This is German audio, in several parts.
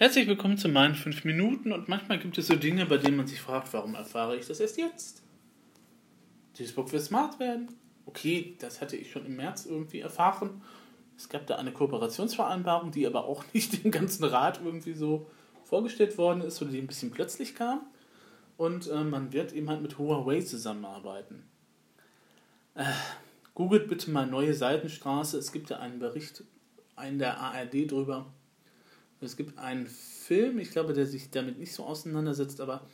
Herzlich willkommen zu meinen 5 Minuten und manchmal gibt es so Dinge, bei denen man sich fragt, warum erfahre ich das erst jetzt? Facebook wird smart werden. Okay, das hatte ich schon im März irgendwie erfahren. Es gab da eine Kooperationsvereinbarung, die aber auch nicht dem ganzen Rat irgendwie so vorgestellt worden ist oder die ein bisschen plötzlich kam. Und äh, man wird eben halt mit Huawei zusammenarbeiten. Äh, googelt bitte mal neue Seitenstraße. Es gibt ja einen Bericht in der ARD drüber es gibt einen Film, ich glaube, der sich damit nicht so auseinandersetzt, aber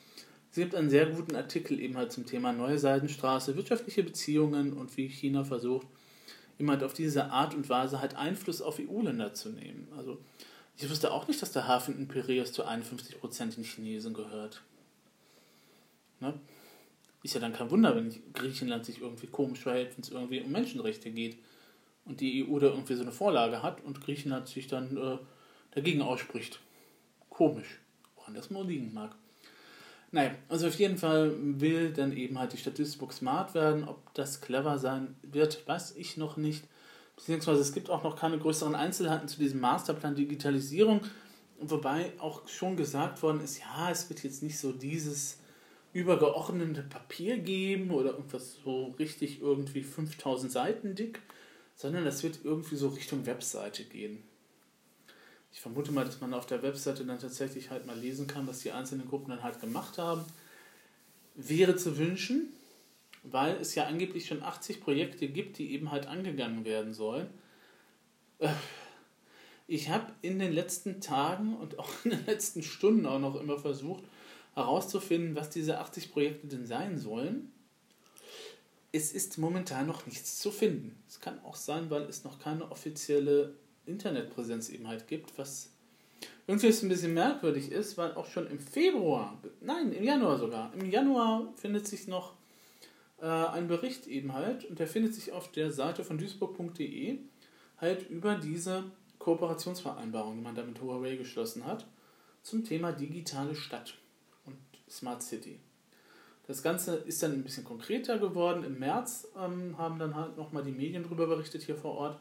es gibt einen sehr guten Artikel eben halt zum Thema Neue Seidenstraße, wirtschaftliche Beziehungen und wie China versucht, eben halt auf diese Art und Weise halt Einfluss auf EU-Länder zu nehmen. Also ich wusste auch nicht, dass der Hafen in Piraeus zu 51% den Chinesen gehört. Ne? Ist ja dann kein Wunder, wenn Griechenland sich irgendwie komisch verhält, wenn es irgendwie um Menschenrechte geht und die EU da irgendwie so eine Vorlage hat und Griechenland sich dann äh, dagegen ausspricht. Komisch. Woran das mal liegen mag. Naja, also auf jeden Fall will dann eben halt die Statistik smart werden. Ob das clever sein wird, weiß ich noch nicht. Beziehungsweise es gibt auch noch keine größeren Einzelheiten zu diesem Masterplan Digitalisierung. Wobei auch schon gesagt worden ist, ja, es wird jetzt nicht so dieses übergeordnete Papier geben oder irgendwas so richtig irgendwie 5000 Seiten dick, sondern das wird irgendwie so Richtung Webseite gehen ich vermute mal, dass man auf der Webseite dann tatsächlich halt mal lesen kann, was die einzelnen Gruppen dann halt gemacht haben. Wäre zu wünschen, weil es ja angeblich schon 80 Projekte gibt, die eben halt angegangen werden sollen. Äh, ich habe in den letzten Tagen und auch in den letzten Stunden auch noch immer versucht, herauszufinden, was diese 80 Projekte denn sein sollen. Es ist momentan noch nichts zu finden. Es kann auch sein, weil es noch keine offizielle Internetpräsenz eben halt gibt, was irgendwie ein bisschen merkwürdig ist, weil auch schon im Februar, nein, im Januar sogar, im Januar findet sich noch äh, ein Bericht eben halt und der findet sich auf der Seite von duisburg.de halt über diese Kooperationsvereinbarung, die man da mit Huawei geschlossen hat, zum Thema digitale Stadt und Smart City. Das Ganze ist dann ein bisschen konkreter geworden. Im März ähm, haben dann halt nochmal die Medien darüber berichtet hier vor Ort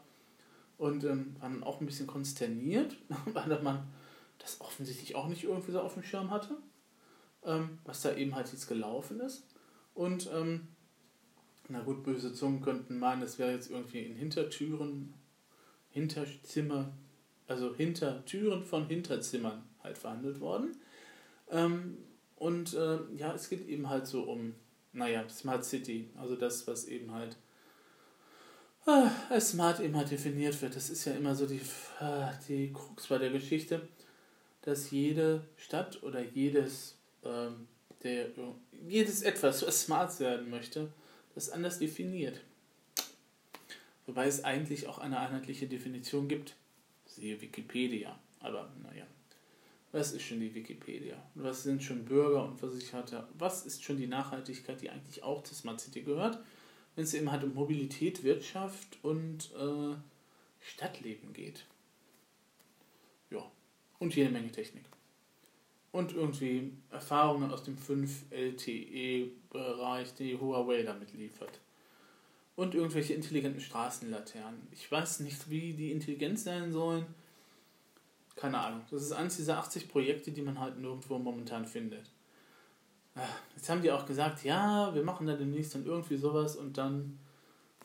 und ähm, waren auch ein bisschen konsterniert, weil man das offensichtlich auch nicht irgendwie so auf dem Schirm hatte, ähm, was da eben halt jetzt gelaufen ist. Und ähm, na gut, böse Zungen könnten meinen, das wäre jetzt irgendwie in Hintertüren, Hinterzimmer, also hinter Türen von Hinterzimmern halt verhandelt worden. Ähm, und äh, ja, es geht eben halt so um, naja, Smart City, also das, was eben halt als smart immer definiert wird. Das ist ja immer so die, ah, die Krux bei der Geschichte, dass jede Stadt oder jedes, ähm, der, jedes etwas, was smart werden möchte, das anders definiert. Wobei es eigentlich auch eine einheitliche Definition gibt. Siehe Wikipedia. Aber naja, was ist schon die Wikipedia? Was sind schon Bürger und Versicherte? Was ist schon die Nachhaltigkeit, die eigentlich auch zur Smart City gehört? Wenn es eben halt um Mobilität, Wirtschaft und äh, Stadtleben geht. Ja, und jede Menge Technik. Und irgendwie Erfahrungen aus dem 5-LTE-Bereich, die Huawei damit liefert. Und irgendwelche intelligenten Straßenlaternen. Ich weiß nicht, wie die intelligent sein sollen. Keine Ahnung. Das ist eines dieser 80 Projekte, die man halt nirgendwo momentan findet. Jetzt haben die auch gesagt, ja, wir machen da demnächst dann irgendwie sowas und dann,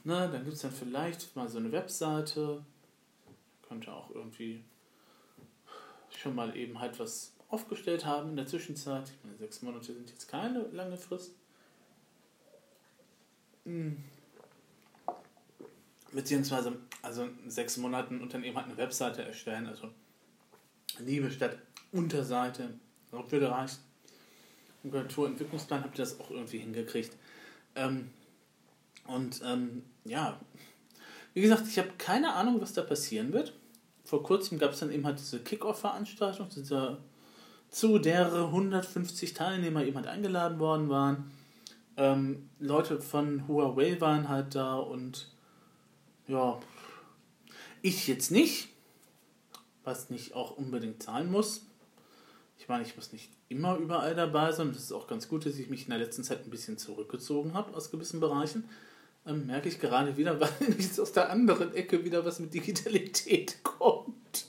ne, dann gibt es dann vielleicht mal so eine Webseite. Könnte auch irgendwie schon mal eben halt was aufgestellt haben in der Zwischenzeit. Ich meine, sechs Monate sind jetzt keine lange Frist. Hm. Beziehungsweise, also in sechs Monaten und dann eben halt eine Webseite erstellen. Also Liebe statt Unterseite. Das würde reichen. Im Kulturentwicklungsplan habt ihr das auch irgendwie hingekriegt. Ähm, und ähm, ja, wie gesagt, ich habe keine Ahnung, was da passieren wird. Vor kurzem gab es dann eben halt diese Kick-Off-Veranstaltung, zu der 150 Teilnehmer eben halt eingeladen worden waren. Ähm, Leute von Huawei waren halt da und ja, ich jetzt nicht, was nicht auch unbedingt sein muss. Ich meine, ich muss nicht immer überall dabei sein. Das ist auch ganz gut, dass ich mich in der letzten Zeit ein bisschen zurückgezogen habe aus gewissen Bereichen. Ähm, merke ich gerade wieder, weil jetzt aus der anderen Ecke wieder was mit Digitalität kommt.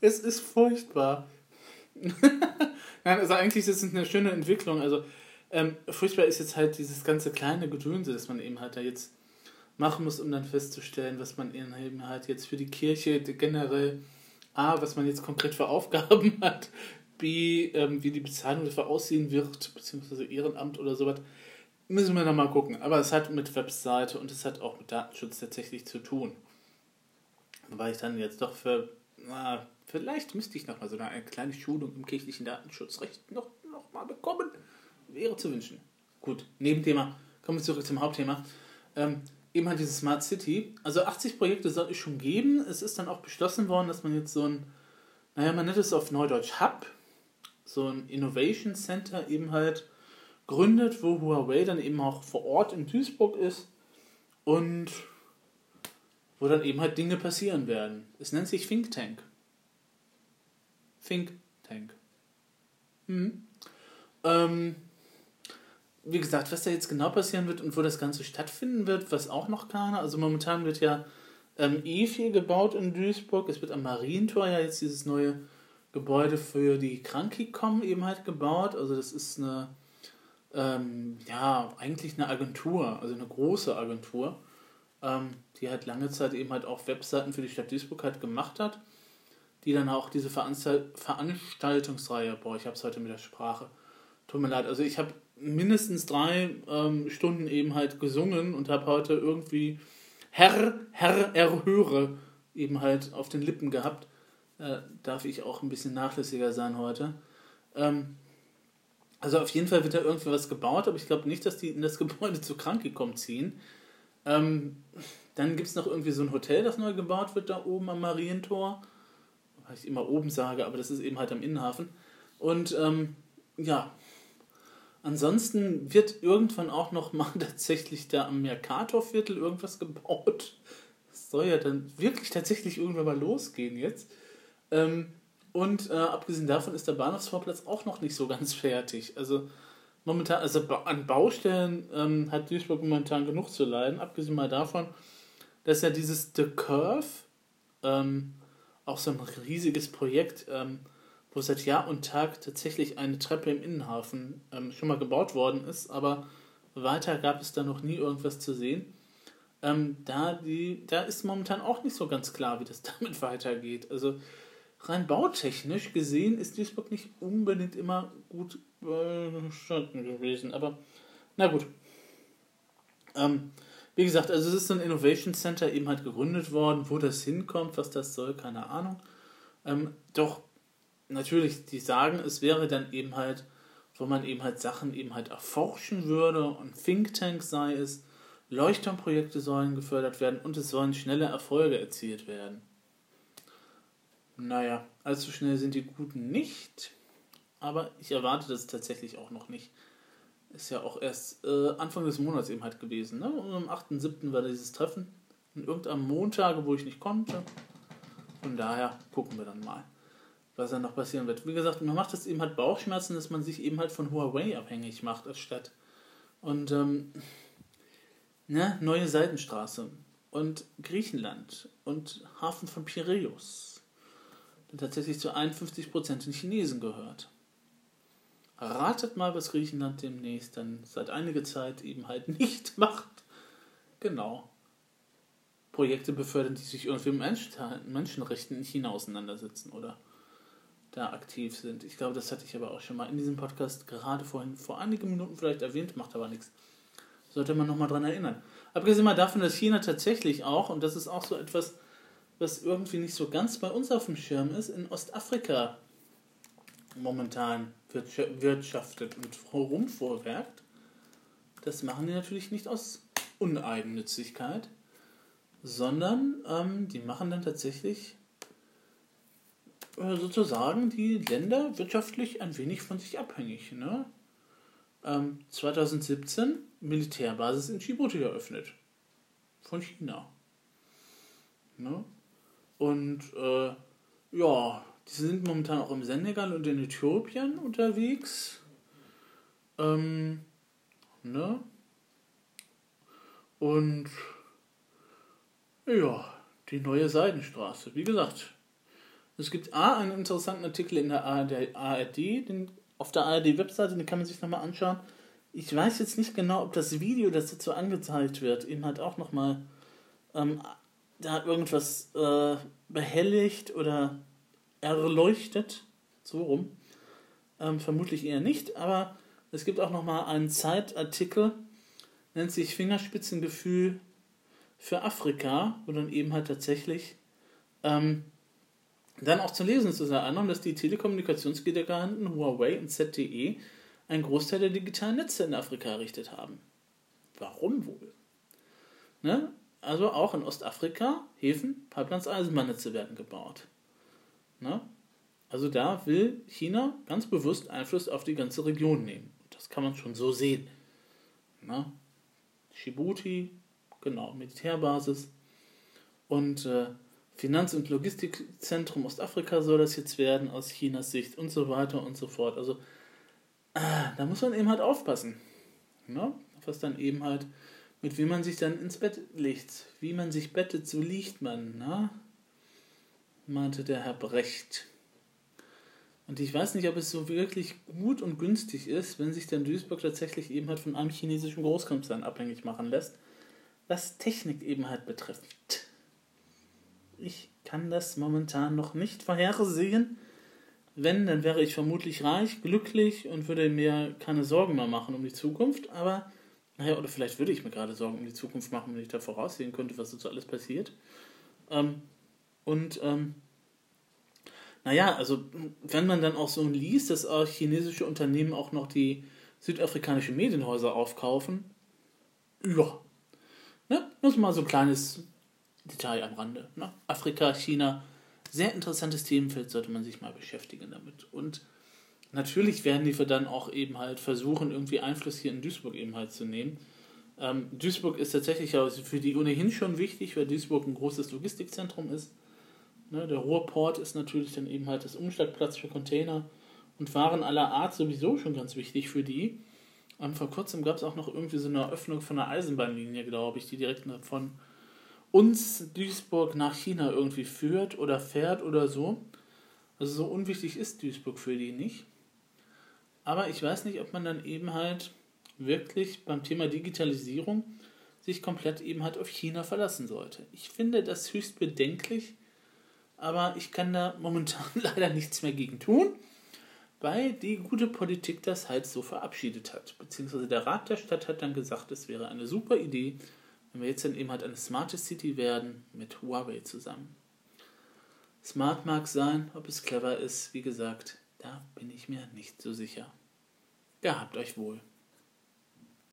Es ist furchtbar. Nein, also eigentlich ist es eine schöne Entwicklung. Also ähm, furchtbar ist jetzt halt dieses ganze kleine Gedönse, das man eben halt da jetzt machen muss, um dann festzustellen, was man eben halt jetzt für die Kirche generell, A, was man jetzt konkret für Aufgaben hat, Ähm, wie die Bezahlung dafür aussehen wird, beziehungsweise Ehrenamt oder sowas. Müssen wir nochmal gucken. Aber es hat mit Webseite und es hat auch mit Datenschutz tatsächlich zu tun. Weil ich dann jetzt doch für, na, vielleicht müsste ich nochmal so eine kleine Schulung im kirchlichen Datenschutzrecht noch, noch mal bekommen. Wäre zu wünschen. Gut, Nebenthema. Kommen wir zurück zum Hauptthema. Ähm, eben halt diese Smart City. Also 80 Projekte soll es schon geben. Es ist dann auch beschlossen worden, dass man jetzt so ein, naja, man nennt es auf Neudeutsch Hub, so ein Innovation Center eben halt gründet, wo Huawei dann eben auch vor Ort in Duisburg ist und wo dann eben halt Dinge passieren werden. Es nennt sich Think Tank. Think Tank. Mhm. Ähm, wie gesagt, was da jetzt genau passieren wird und wo das Ganze stattfinden wird, was auch noch keiner. Also momentan wird ja ähm, eh viel gebaut in Duisburg. Es wird am Marientor ja jetzt dieses neue Gebäude für die Krankikom eben halt gebaut. Also das ist eine, ähm, ja, eigentlich eine Agentur, also eine große Agentur, ähm, die halt lange Zeit eben halt auch Webseiten für die Stadt Duisburg halt gemacht hat, die dann auch diese Veranstalt Veranstaltungsreihe, boah, ich hab's heute mit der Sprache, tut mir leid, also ich habe mindestens drei ähm, Stunden eben halt gesungen und habe heute irgendwie Herr, Herr, erhöre eben halt auf den Lippen gehabt. Äh, darf ich auch ein bisschen nachlässiger sein heute. Ähm, also auf jeden Fall wird da irgendwie was gebaut, aber ich glaube nicht, dass die in das Gebäude zu krank gekommen ziehen. Ähm, dann gibt es noch irgendwie so ein Hotel, das neu gebaut wird da oben am Marientor. Weil ich immer oben sage, aber das ist eben halt am Innenhafen. Und ähm, ja, Ansonsten wird irgendwann auch noch mal tatsächlich da am Mercatorviertel irgendwas gebaut. Das soll ja dann wirklich tatsächlich irgendwann mal losgehen jetzt. Ähm, und äh, abgesehen davon ist der Bahnhofsvorplatz auch noch nicht so ganz fertig. Also momentan, also an Baustellen ähm, hat Duisburg momentan genug zu leiden. Abgesehen mal davon, dass ja dieses The Curve, ähm, auch so ein riesiges Projekt, ähm, wo seit Jahr und Tag tatsächlich eine Treppe im Innenhafen ähm, schon mal gebaut worden ist, aber weiter gab es da noch nie irgendwas zu sehen. Ähm, da, die, da ist momentan auch nicht so ganz klar, wie das damit weitergeht. Also rein bautechnisch gesehen ist Duisburg nicht unbedingt immer gut bestanden gewesen, aber na gut. Ähm, wie gesagt, also es ist so ein Innovation Center eben halt gegründet worden, wo das hinkommt, was das soll, keine Ahnung. Ähm, doch natürlich, die sagen, es wäre dann eben halt, wo man eben halt Sachen eben halt erforschen würde und Think Tank sei es, Leuchtturmprojekte sollen gefördert werden und es sollen schnelle Erfolge erzielt werden. Naja, allzu schnell sind die Guten nicht, aber ich erwarte das tatsächlich auch noch nicht. Ist ja auch erst äh, Anfang des Monats eben halt gewesen. Ne? Und am 8.7. war dieses Treffen. Und irgendeinem Montag, wo ich nicht konnte. Von daher gucken wir dann mal was dann noch passieren wird. Wie gesagt, man macht das eben halt Bauchschmerzen, dass man sich eben halt von Huawei abhängig macht als Stadt. Und ähm, ne, neue Seitenstraße und Griechenland und Hafen von Piräus, der tatsächlich zu 51% den Chinesen gehört. Ratet mal, was Griechenland demnächst dann seit einiger Zeit eben halt nicht macht. Genau. Projekte befördern, die sich irgendwie mit Menschenrechten in China auseinandersetzen, oder? da aktiv sind. Ich glaube, das hatte ich aber auch schon mal in diesem Podcast gerade vorhin vor einigen Minuten vielleicht erwähnt, macht aber nichts. Sollte man nochmal dran erinnern. Abgesehen mal davon, dass China tatsächlich auch, und das ist auch so etwas, was irgendwie nicht so ganz bei uns auf dem Schirm ist, in Ostafrika momentan wirtschaftet und rumvorwerkt. Das machen die natürlich nicht aus Uneigennützigkeit, sondern ähm, die machen dann tatsächlich äh, sozusagen die Länder wirtschaftlich ein wenig von sich abhängig. Ne? Ähm, 2017 Militärbasis in Djibouti eröffnet. Von China. Ne? Und äh, ja, die sind momentan auch im Senegal und in Äthiopien unterwegs. Ähm, ne? Und ja, die neue Seidenstraße. Wie gesagt, Es gibt A, einen interessanten Artikel in der ARD, den, auf der ARD-Webseite, den kann man sich nochmal anschauen. Ich weiß jetzt nicht genau, ob das Video, das dazu angezeigt wird, eben halt auch nochmal ähm, da irgendwas äh, behelligt oder erleuchtet. So rum. Ähm, vermutlich eher nicht, aber es gibt auch nochmal einen Zeitartikel, nennt sich Fingerspitzengefühl für Afrika, wo dann eben halt tatsächlich ähm, dann auch zu lesen ist unter anderem, dass die Telekommunikationsgiganten Huawei und ZTE einen Großteil der digitalen Netze in Afrika errichtet haben. Warum wohl? Ne? Also auch in Ostafrika Häfen, Pipelines, Eisenbahnnetze werden gebaut. Ne? Also da will China ganz bewusst Einfluss auf die ganze Region nehmen. Das kann man schon so sehen. Ne? Djibouti, genau, Militärbasis. Und äh, Finanz- und Logistikzentrum Ostafrika soll das jetzt werden aus Chinas Sicht und so weiter und so fort. Also äh, da muss man eben halt aufpassen. Ne? Was dann eben halt, mit wem man sich dann ins Bett legt. Wie man sich bettet, so liegt man, ne? meinte der Herr Brecht. Und ich weiß nicht, ob es so wirklich gut und günstig ist, wenn sich dann Duisburg tatsächlich eben halt von einem chinesischen Großkonzern abhängig machen lässt, was Technik eben halt betrifft. Ich kann das momentan noch nicht vorhersehen. Wenn, dann wäre ich vermutlich reich, glücklich und würde mir keine Sorgen mehr machen um die Zukunft. Aber, naja, oder vielleicht würde ich mir gerade Sorgen um die Zukunft machen, wenn ich da voraussehen könnte, was so alles passiert. Ähm, und ähm, naja, also wenn man dann auch so liest, dass auch chinesische Unternehmen auch noch die südafrikanische Medienhäuser aufkaufen, ja, ne, das ist mal so ein kleines Detail am Rande. Ne? Afrika, China, sehr interessantes Themenfeld, sollte man sich mal beschäftigen damit. Und natürlich werden die dann auch eben halt versuchen, irgendwie Einfluss hier in Duisburg eben halt zu nehmen. Ähm, Duisburg ist tatsächlich für die ohnehin schon wichtig, weil Duisburg ein großes Logistikzentrum ist. Ne, der Ruhrport ist natürlich dann eben halt das Umschlagplatz für Container und Waren aller Art sowieso schon ganz wichtig für die. Und vor kurzem gab es auch noch irgendwie so eine Eröffnung von einer Eisenbahnlinie, glaube ich, die direkt von uns Duisburg nach China irgendwie führt oder fährt oder so. Also so unwichtig ist Duisburg für die nicht. Aber ich weiß nicht, ob man dann eben halt wirklich beim Thema Digitalisierung sich komplett eben halt auf China verlassen sollte. Ich finde das höchst bedenklich, aber ich kann da momentan leider nichts mehr gegen tun, weil die gute Politik das halt so verabschiedet hat. Beziehungsweise der Rat der Stadt hat dann gesagt, es wäre eine super Idee, wenn wir jetzt dann eben halt eine smarte City werden mit Huawei zusammen. Smart mag sein, ob es clever ist, wie gesagt, da bin ich mir nicht so sicher. Gehabt euch wohl.